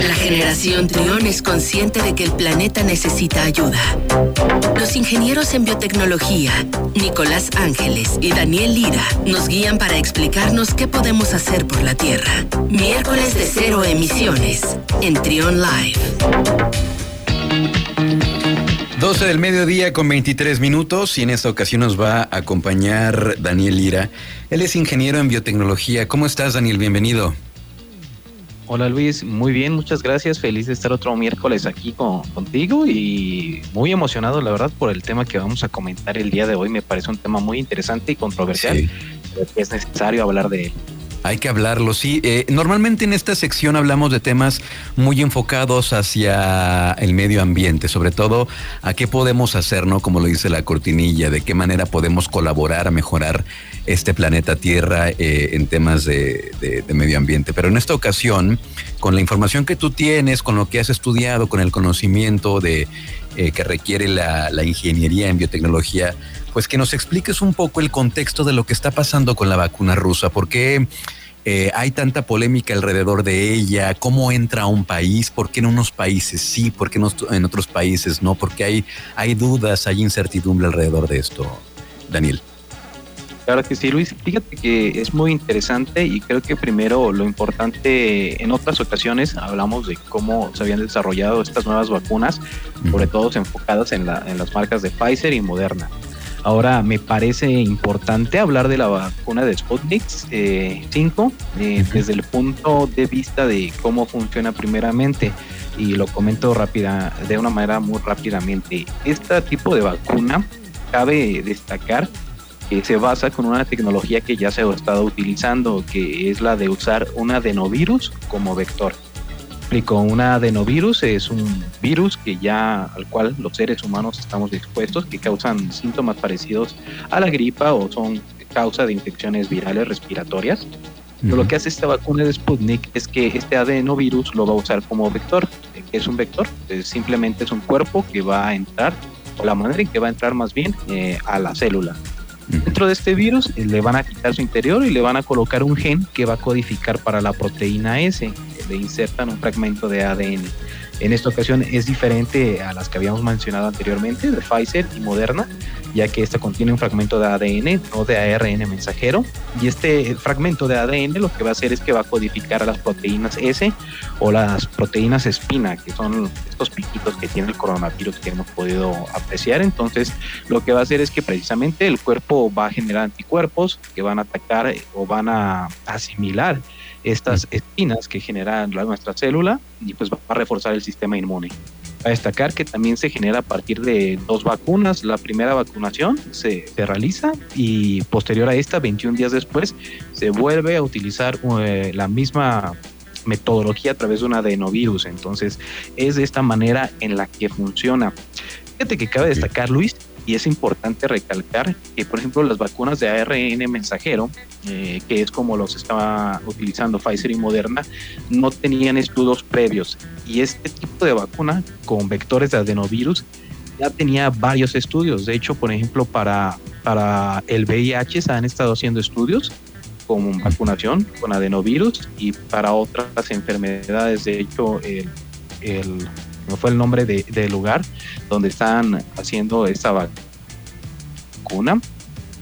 La generación Trión es consciente de que el planeta necesita ayuda. Los ingenieros en biotecnología, Nicolás Ángeles y Daniel Lira, nos guían para explicarnos qué podemos hacer por la Tierra. Miércoles de cero emisiones en Trión Live. 12 del mediodía con 23 minutos y en esta ocasión nos va a acompañar Daniel Lira. Él es ingeniero en biotecnología. ¿Cómo estás, Daniel? Bienvenido. Hola Luis, muy bien, muchas gracias. Feliz de estar otro miércoles aquí con, contigo y muy emocionado, la verdad, por el tema que vamos a comentar el día de hoy. Me parece un tema muy interesante y controversial. Es necesario hablar de él. Hay que hablarlo, sí. Eh, normalmente en esta sección hablamos de temas muy enfocados hacia el medio ambiente, sobre todo a qué podemos hacer, ¿no? Como lo dice la cortinilla, de qué manera podemos colaborar a mejorar este planeta Tierra eh, en temas de, medio ambiente. Pero en esta ocasión, con la información que tú tienes, con lo que has estudiado, con el conocimiento de eh, que requiere la, la ingeniería en biotecnología, pues que nos expliques un poco el contexto de lo que está pasando con la vacuna rusa, por qué eh, hay tanta polémica alrededor de ella, cómo entra a un país, por qué en unos países sí, por qué en otros países no, porque hay, hay dudas, hay incertidumbre alrededor de esto, Daniel. Claro que sí, Luis. Fíjate que es muy interesante y creo que primero lo importante, en otras ocasiones hablamos de cómo se habían desarrollado estas nuevas vacunas, sobre todo enfocadas en, la, en las marcas de Pfizer y Moderna. Ahora me parece importante hablar de la vacuna de Sputnik 5 eh, eh, desde el punto de vista de cómo funciona primeramente. Y lo comento rápida de una manera muy rápidamente. Este tipo de vacuna cabe destacar que se basa con una tecnología que ya se ha estado utilizando, que es la de usar un adenovirus como vector explico, un adenovirus es un virus que ya al cual los seres humanos estamos expuestos, que causan síntomas parecidos a la gripa o son causa de infecciones virales respiratorias. Lo que hace esta vacuna de Sputnik es que este adenovirus lo va a usar como vector. ¿Qué es un vector? simplemente es un cuerpo que va a entrar, o la manera en que va a entrar más bien, eh, a la célula. Dentro de este virus eh, le van a quitar su interior y le van a colocar un gen que va a codificar para la proteína S insertan un fragmento de ADN. En esta ocasión es diferente a las que habíamos mencionado anteriormente, de Pfizer y Moderna, ya que esta contiene un fragmento de ADN, no de ARN mensajero. Y este fragmento de ADN lo que va a hacer es que va a codificar a las proteínas S o las proteínas espina, que son estos piquitos que tiene el coronavirus que hemos podido apreciar. Entonces, lo que va a hacer es que precisamente el cuerpo va a generar anticuerpos que van a atacar o van a asimilar estas espinas que generan nuestra célula y pues va a reforzar el sistema inmune. A destacar que también se genera a partir de dos vacunas. La primera vacunación se, realiza y posterior a esta, 21 días después, se vuelve a utilizar eh, la misma metodología a través de un adenovirus. Entonces, es de esta manera en la que funciona. Fíjate que cabe destacar, Luis, y es importante recalcar que, por ejemplo, las vacunas de ARN mensajero, eh, que es como los estaba utilizando Pfizer y Moderna, no tenían estudios previos. Y este tipo de vacuna con vectores de adenovirus ya tenía varios estudios. De hecho, por ejemplo, para, para el VIH se han estado haciendo estudios con vacunación con adenovirus y para otras enfermedades. De hecho, el, el no fue el nombre del de lugar donde están haciendo esta vacuna.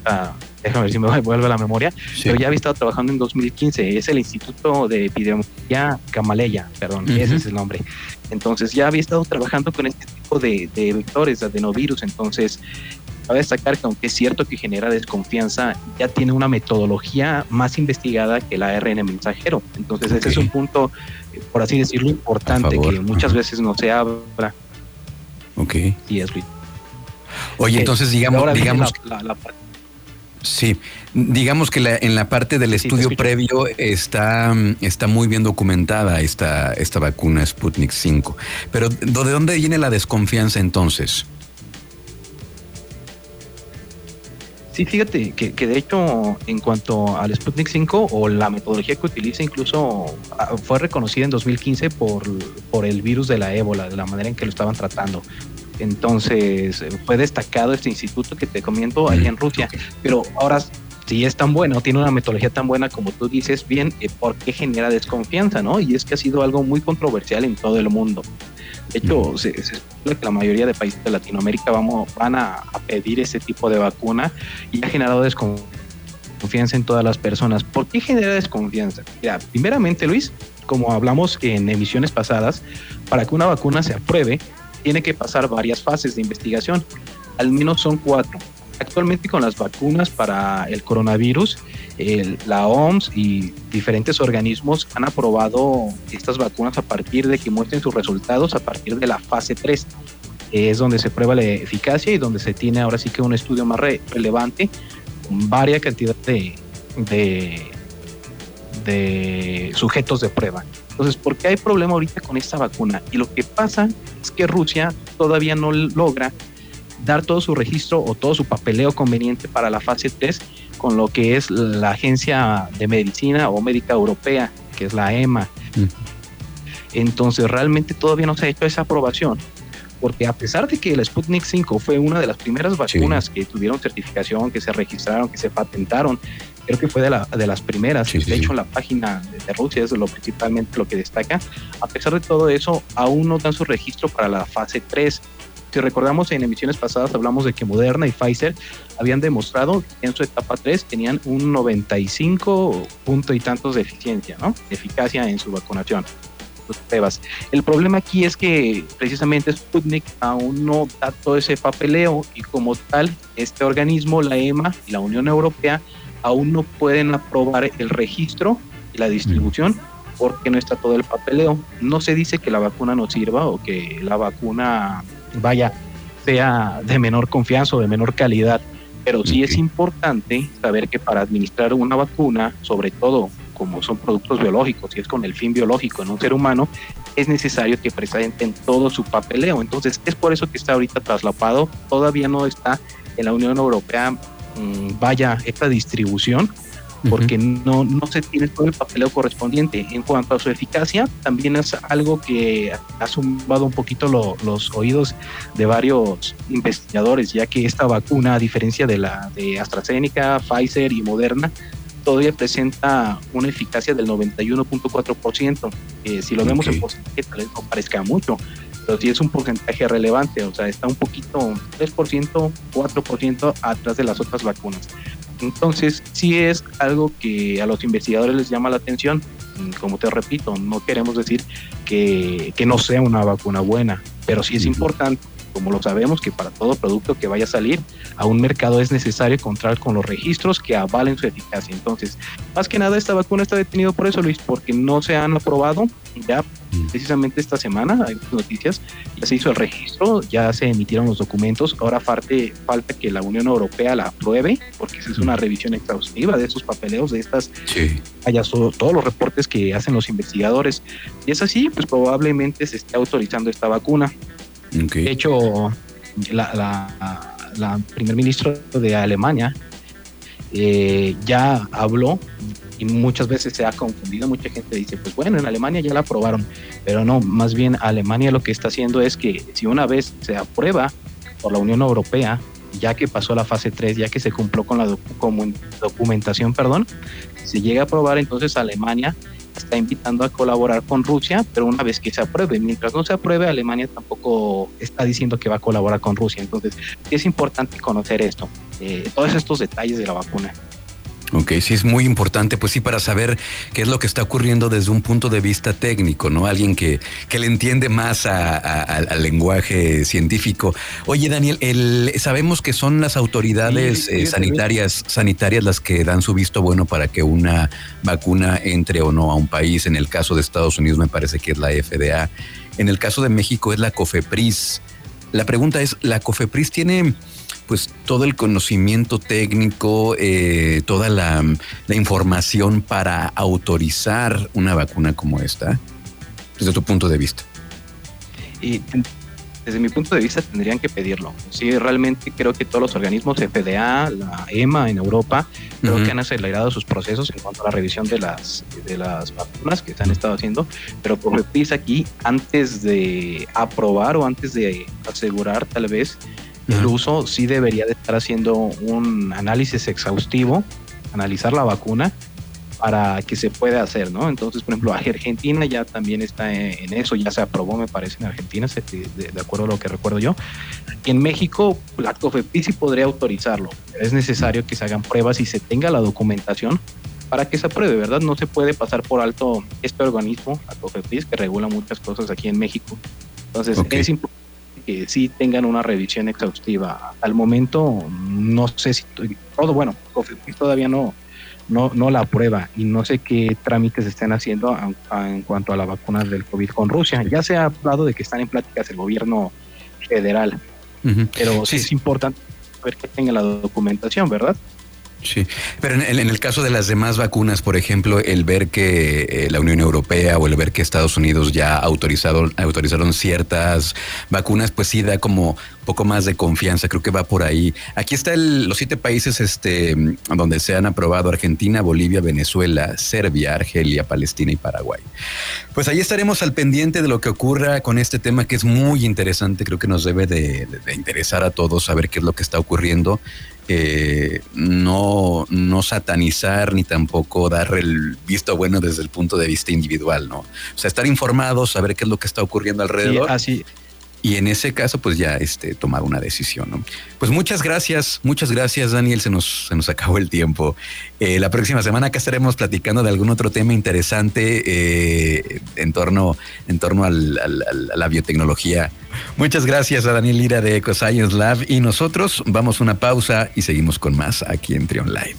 Ah, déjame ver si me vuelve a la memoria, pero ya había estado trabajando en 2015, es el Instituto de Epidemiología Gamaleya, perdón, ese es el nombre. Entonces ya había estado trabajando con este tipo de, de vectores, de adenovirus, entonces cabe destacar que aunque es cierto que genera desconfianza, ya tiene una metodología más investigada que el ARN mensajero. Entonces ese es un punto, por así decirlo, importante que muchas veces no se habla. Ok. Y es Oye, entonces digamos, digamos Sí, digamos que en la parte del estudio previo está, está muy bien documentada esta, esta vacuna Sputnik 5. Pero ¿de dónde viene la desconfianza entonces? Sí, fíjate que, de hecho, en cuanto al Sputnik 5 o la metodología que utiliza, incluso ah, fue reconocida en 2015 por, por el virus de la ébola, de la manera en que lo estaban tratando. Entonces, fue destacado este instituto que te comento allá en Rusia. Pero ahora si es tan buena o tiene una metodología tan buena como tú dices, bien, eh, ¿por qué genera desconfianza, no? Y es que ha sido algo muy controversial en todo el mundo. De hecho, se, espera que la mayoría de países de Latinoamérica vamos, van a, a pedir ese tipo de vacuna y ha generado desconfianza en todas las personas. ¿Por qué genera desconfianza? Mira, primeramente, Luis, como hablamos en emisiones pasadas, para que una vacuna se apruebe, tiene que pasar varias fases de investigación. Al menos son cuatro. Actualmente con las vacunas para el coronavirus, la OMS y diferentes organismos han aprobado estas vacunas a partir de que muestren sus resultados a partir de la fase 3. Es donde se prueba la eficacia y donde se tiene ahora sí que un estudio más relevante con varias cantidad de, de, de sujetos de prueba. Entonces, ¿por qué hay problema ahorita con esta vacuna? Y lo que pasa es que Rusia todavía no logra dar todo su registro o todo su papeleo conveniente para la fase 3 con lo que es la Agencia de Medicina o Médica Europea, que es la EMA. Mm. Entonces realmente todavía no se ha hecho esa aprobación, porque a pesar de que el Sputnik 5 fue una de las primeras vacunas que tuvieron certificación, que se registraron, que se patentaron, creo que fue de, la, de las primeras, de hecho en la página de, Rusia es lo principalmente lo que destaca, a pesar de todo eso, aún no dan su registro para la fase 3 si recordamos en emisiones pasadas hablamos de que Moderna y Pfizer habían demostrado que en su etapa 3 tenían un 95 punto y tantos de eficiencia, ¿no? eficacia en su vacunación. Pruebas. El problema aquí es que precisamente Sputnik aún no da todo ese papeleo y como tal este organismo, la EMA y la Unión Europea aún no pueden aprobar el registro y la distribución porque no está todo el papeleo. No se dice que la vacuna no sirva o que la vacuna vaya, sea de menor confianza o de menor calidad. Pero sí es importante saber que para administrar una vacuna, sobre todo como son productos biológicos y es con el fin biológico en un ser humano, es necesario que presenten todo su papeleo. Entonces es por eso que está ahorita traslapado, todavía no está en la Unión Europea, mm, vaya, esta distribución porque no, no se tiene todo el papeleo correspondiente. En cuanto a su eficacia, también es algo que ha sumado un poquito los oídos de varios investigadores, ya que esta vacuna, a diferencia de la de AstraZeneca, Pfizer y Moderna, todavía presenta una eficacia del 91.4%. Eh, si lo vemos en porcentaje, tal vez no parezca mucho, pero sí es un porcentaje relevante, o sea, está un poquito, 3%, 4% atrás de las otras vacunas. Entonces, sí es algo que a los investigadores les llama la atención. Como te repito, no queremos decir que, no sea una vacuna buena, pero sí es importante como lo sabemos, que para todo producto que vaya a salir a un mercado es necesario contar con los registros que avalen su eficacia. Entonces, más que nada, esta vacuna está detenido por eso, Luis, porque no se han aprobado. Ya mm. Precisamente esta semana, hay noticias, ya se hizo el registro, ya se emitieron los documentos. Ahora falta, falta que la Unión Europea la apruebe, porque esa es una mm. revisión exhaustiva de esos papeleos, de estas, sí. haya todos los reportes que hacen los investigadores. Y es así, pues probablemente se esté autorizando esta vacuna. De hecho, la, primer ministro de Alemania eh, ya habló y muchas veces se ha confundido. Mucha gente dice, pues bueno, en Alemania ya la aprobaron, pero no, más bien Alemania lo que está haciendo es que si una vez se aprueba por la Unión Europea, ya que pasó la fase 3, ya que se cumplió con la documentación, perdón, se llega a aprobar, entonces Alemania está invitando a colaborar con Rusia, pero una vez que se apruebe, mientras no se apruebe, Alemania tampoco está diciendo que va a colaborar con Rusia. Entonces, es importante conocer esto, eh, todos estos detalles de la vacuna. Ok, sí es muy importante, pues sí, para saber qué es lo que está ocurriendo desde un punto de vista técnico, ¿no? Alguien que, que le entiende más al lenguaje científico. Oye, Daniel, el, sabemos que son las autoridades eh, sanitarias, sanitarias las que dan su visto bueno para que una vacuna entre o no a un país. En el caso de Estados Unidos me parece que es la FDA. En el caso de México es la COFEPRIS. La pregunta es, ¿la COFEPRIS tiene pues todo el conocimiento técnico, eh, toda la, información para autorizar una vacuna como esta, desde tu punto de vista? Y desde mi punto de vista tendrían que pedirlo. Sí, realmente creo que todos los organismos, FDA, la EMA en Europa, creo que han acelerado sus procesos en cuanto a la revisión de las, de las vacunas que se han estado haciendo, pero por aquí, antes de aprobar o antes de asegurar tal vez el uso sí debería de estar haciendo un análisis exhaustivo analizar la vacuna para que se pueda hacer, ¿no? Entonces, por ejemplo, Argentina ya también está en, eso, ya se aprobó, me parece, en Argentina, de, acuerdo a lo que recuerdo yo. En México, la COFEPRIS sí podría autorizarlo. Es necesario que se hagan pruebas y se tenga la documentación para que se apruebe, ¿verdad? No se puede pasar por alto este organismo, la COFEPRIS, que regula muchas cosas aquí en México. Entonces, es importante que sí tengan una revisión exhaustiva. Al momento, no sé si todo, bueno, COFEPRIS todavía no, no, no la aprueba y no sé qué trámites estén haciendo en cuanto a la vacuna del COVID con Rusia. Ya se ha hablado de que están en pláticas el gobierno federal, pero sí es importante ver que tenga la documentación, ¿verdad? Sí, pero en el, caso de las demás vacunas, por ejemplo, el ver que eh, la Unión Europea o el ver que Estados Unidos ya autorizado, autorizaron ciertas vacunas, pues sí da como poco más de confianza, creo que va por ahí. Aquí están los siete países este, donde se han aprobado Argentina, Bolivia, Venezuela, Serbia, Argelia, Palestina y Paraguay. Pues ahí estaremos al pendiente de lo que ocurra con este tema que es muy interesante, creo que nos debe de interesar a todos saber qué es lo que está ocurriendo no, no satanizar ni tampoco dar el visto bueno desde el punto de vista individual, ¿no? O sea, estar informados, saber qué es lo que está ocurriendo alrededor. así, y en ese caso, pues ya este, tomar una decisión. ¿no? Pues muchas gracias, muchas gracias, Daniel. Se nos, se nos acabó el tiempo. Eh, la próxima semana acá estaremos platicando de algún otro tema interesante eh, en torno, en torno a la biotecnología. Muchas gracias a Daniel Lira de EcoScience Lab y nosotros vamos a una pausa y seguimos con más aquí en Trion Live.